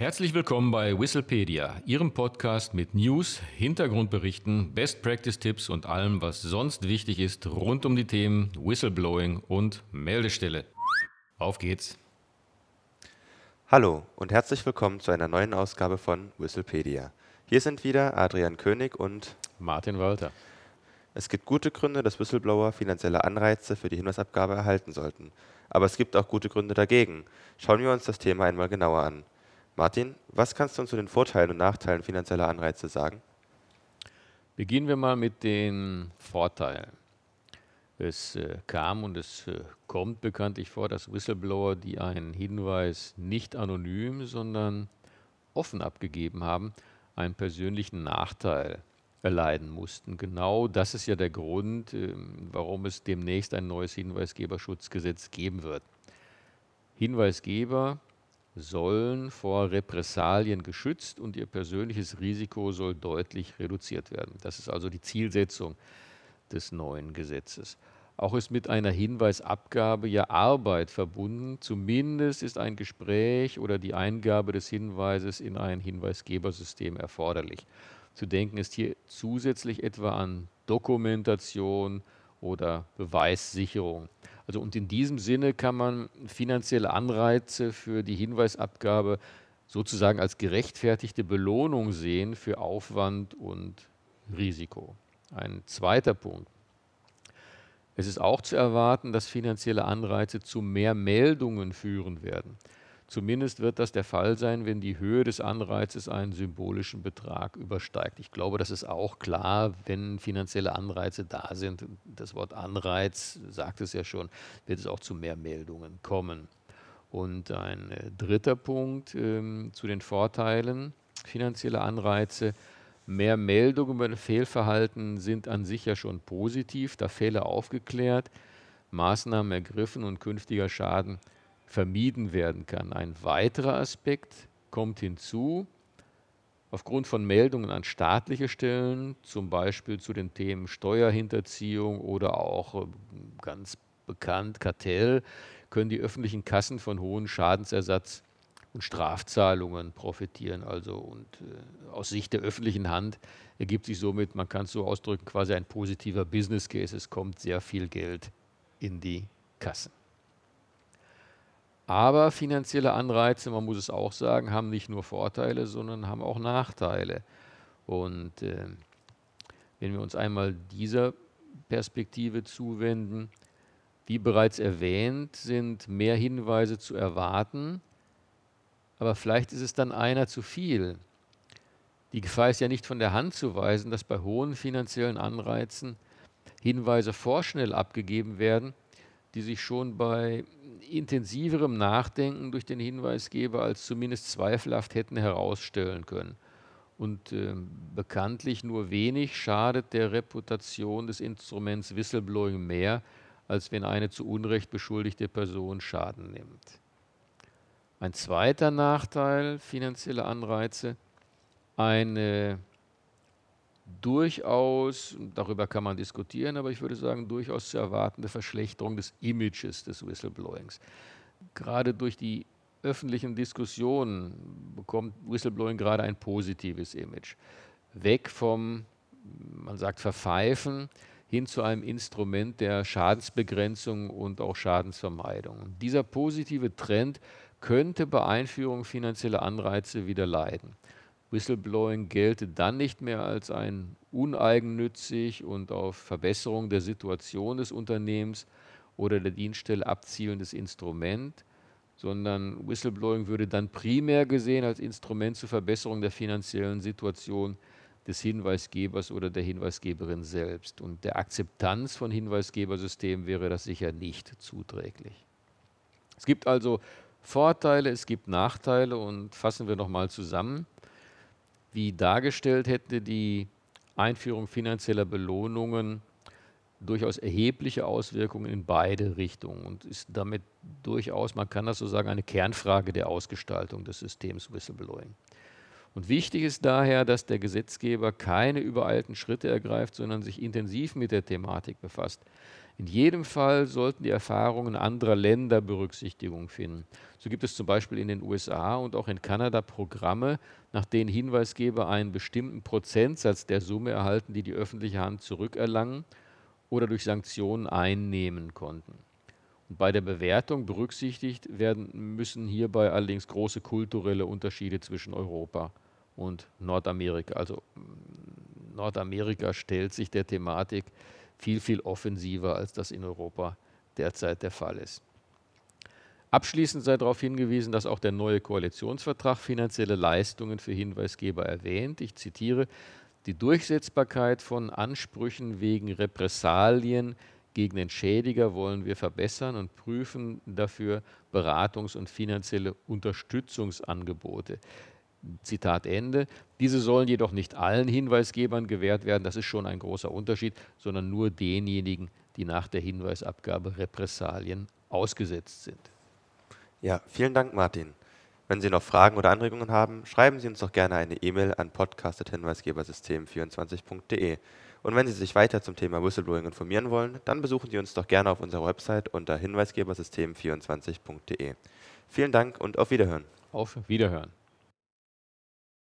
Herzlich willkommen bei Whistlepedia, Ihrem Podcast mit News, Hintergrundberichten, Best Practice Tipps und allem, was sonst wichtig ist rund um die Themen Whistleblowing und Meldestelle. Auf geht's! Hallo und herzlich willkommen zu einer neuen Ausgabe von Whistlepedia. Hier sind wieder Adrian König und Martin Walter. Es gibt gute Gründe, dass Whistleblower finanzielle Anreize für die Hinweisabgabe erhalten sollten. Aber es gibt auch gute Gründe dagegen. Schauen wir uns das Thema einmal genauer an. Martin, was kannst du uns zu den Vorteilen und Nachteilen finanzieller Anreize sagen? Beginnen wir mal mit den Vorteilen. Es äh, kam und es äh, kommt bekanntlich vor, dass Whistleblower, die einen Hinweis nicht anonym, sondern offen abgegeben haben, einen persönlichen Nachteil erleiden mussten. Genau das ist ja der Grund, äh, warum es demnächst ein neues Hinweisgeberschutzgesetz geben wird. Hinweisgeber sollen vor Repressalien geschützt und ihr persönliches Risiko soll deutlich reduziert werden. Das ist also die Zielsetzung des neuen Gesetzes. Auch ist mit einer Hinweisabgabe ja Arbeit verbunden. Zumindest ist ein Gespräch oder die Eingabe des Hinweises in ein Hinweisgebersystem erforderlich. Zu denken ist hier zusätzlich etwa an Dokumentation oder Beweissicherung. Also und in diesem Sinne kann man finanzielle Anreize für die Hinweisabgabe sozusagen als gerechtfertigte Belohnung sehen für Aufwand und Risiko. Ein zweiter Punkt. Es ist auch zu erwarten, dass finanzielle Anreize zu mehr Meldungen führen werden. Zumindest wird das der Fall sein, wenn die Höhe des Anreizes einen symbolischen Betrag übersteigt. Ich glaube, das ist auch klar, wenn finanzielle Anreize da sind. Das Wort Anreiz sagt es ja schon, wird es auch zu mehr Meldungen kommen. Und ein äh, dritter Punkt ähm, zu den Vorteilen finanzieller Anreize. Mehr Meldungen über Fehlverhalten sind an sich ja schon positiv, da Fälle aufgeklärt, Maßnahmen ergriffen und künftiger Schaden vermieden werden kann. Ein weiterer Aspekt kommt hinzu, aufgrund von Meldungen an staatliche Stellen, zum Beispiel zu den Themen Steuerhinterziehung oder auch äh, ganz bekannt Kartell, können die öffentlichen Kassen von hohen Schadensersatz und Strafzahlungen profitieren. Also und äh, aus Sicht der öffentlichen Hand ergibt sich somit, man kann es so ausdrücken, quasi ein positiver Business Case. Es kommt sehr viel Geld in die Kassen. Aber finanzielle Anreize, man muss es auch sagen, haben nicht nur Vorteile, sondern haben auch Nachteile. Und äh, wenn wir uns einmal dieser Perspektive zuwenden, wie bereits erwähnt, sind mehr Hinweise zu erwarten, aber vielleicht ist es dann einer zu viel. Die Gefahr ist ja nicht von der Hand zu weisen, dass bei hohen finanziellen Anreizen Hinweise vorschnell abgegeben werden, die sich schon bei intensiverem Nachdenken durch den Hinweisgeber als zumindest zweifelhaft hätten herausstellen können. Und äh, bekanntlich nur wenig schadet der Reputation des Instruments Whistleblowing mehr, als wenn eine zu Unrecht beschuldigte Person Schaden nimmt. Ein zweiter Nachteil finanzieller Anreize, eine durchaus, darüber kann man diskutieren, aber ich würde sagen, durchaus zu erwartende Verschlechterung des Images des Whistleblowings. Gerade durch die öffentlichen Diskussionen bekommt Whistleblowing gerade ein positives Image. Weg vom, man sagt, Verpfeifen hin zu einem Instrument der Schadensbegrenzung und auch Schadensvermeidung. Und dieser positive Trend könnte bei Einführung finanzieller Anreize wieder leiden. Whistleblowing gelte dann nicht mehr als ein uneigennützig und auf Verbesserung der Situation des Unternehmens oder der Dienststelle abzielendes Instrument, sondern Whistleblowing würde dann primär gesehen als Instrument zur Verbesserung der finanziellen Situation des Hinweisgebers oder der Hinweisgeberin selbst. Und der Akzeptanz von Hinweisgebersystemen wäre das sicher nicht zuträglich. Es gibt also Vorteile, es gibt Nachteile und fassen wir nochmal zusammen wie dargestellt hätte die Einführung finanzieller Belohnungen durchaus erhebliche Auswirkungen in beide Richtungen und ist damit durchaus, man kann das so sagen, eine Kernfrage der Ausgestaltung des Systems Whistleblowing. Und wichtig ist daher, dass der Gesetzgeber keine übereilten Schritte ergreift, sondern sich intensiv mit der Thematik befasst. In jedem Fall sollten die Erfahrungen anderer Länder Berücksichtigung finden. So gibt es zum Beispiel in den USA und auch in Kanada Programme, nach denen Hinweisgeber einen bestimmten Prozentsatz der Summe erhalten, die die öffentliche Hand zurückerlangen oder durch Sanktionen einnehmen konnten. Und bei der Bewertung berücksichtigt werden müssen hierbei allerdings große kulturelle Unterschiede zwischen Europa und Nordamerika. Also Nordamerika stellt sich der Thematik viel, viel offensiver, als das in Europa derzeit der Fall ist. Abschließend sei darauf hingewiesen, dass auch der neue Koalitionsvertrag finanzielle Leistungen für Hinweisgeber erwähnt. Ich zitiere, die Durchsetzbarkeit von Ansprüchen wegen Repressalien gegen den Schädiger wollen wir verbessern und prüfen dafür Beratungs- und finanzielle Unterstützungsangebote. Zitat Ende. Diese sollen jedoch nicht allen Hinweisgebern gewährt werden, das ist schon ein großer Unterschied, sondern nur denjenigen, die nach der Hinweisabgabe Repressalien ausgesetzt sind. Ja, vielen Dank, Martin. Wenn Sie noch Fragen oder Anregungen haben, schreiben Sie uns doch gerne eine E-Mail an podcast.hinweisgebersystem24.de. Und wenn Sie sich weiter zum Thema Whistleblowing informieren wollen, dann besuchen Sie uns doch gerne auf unserer Website unter hinweisgebersystem24.de. Vielen Dank und auf Wiederhören. Auf Wiederhören.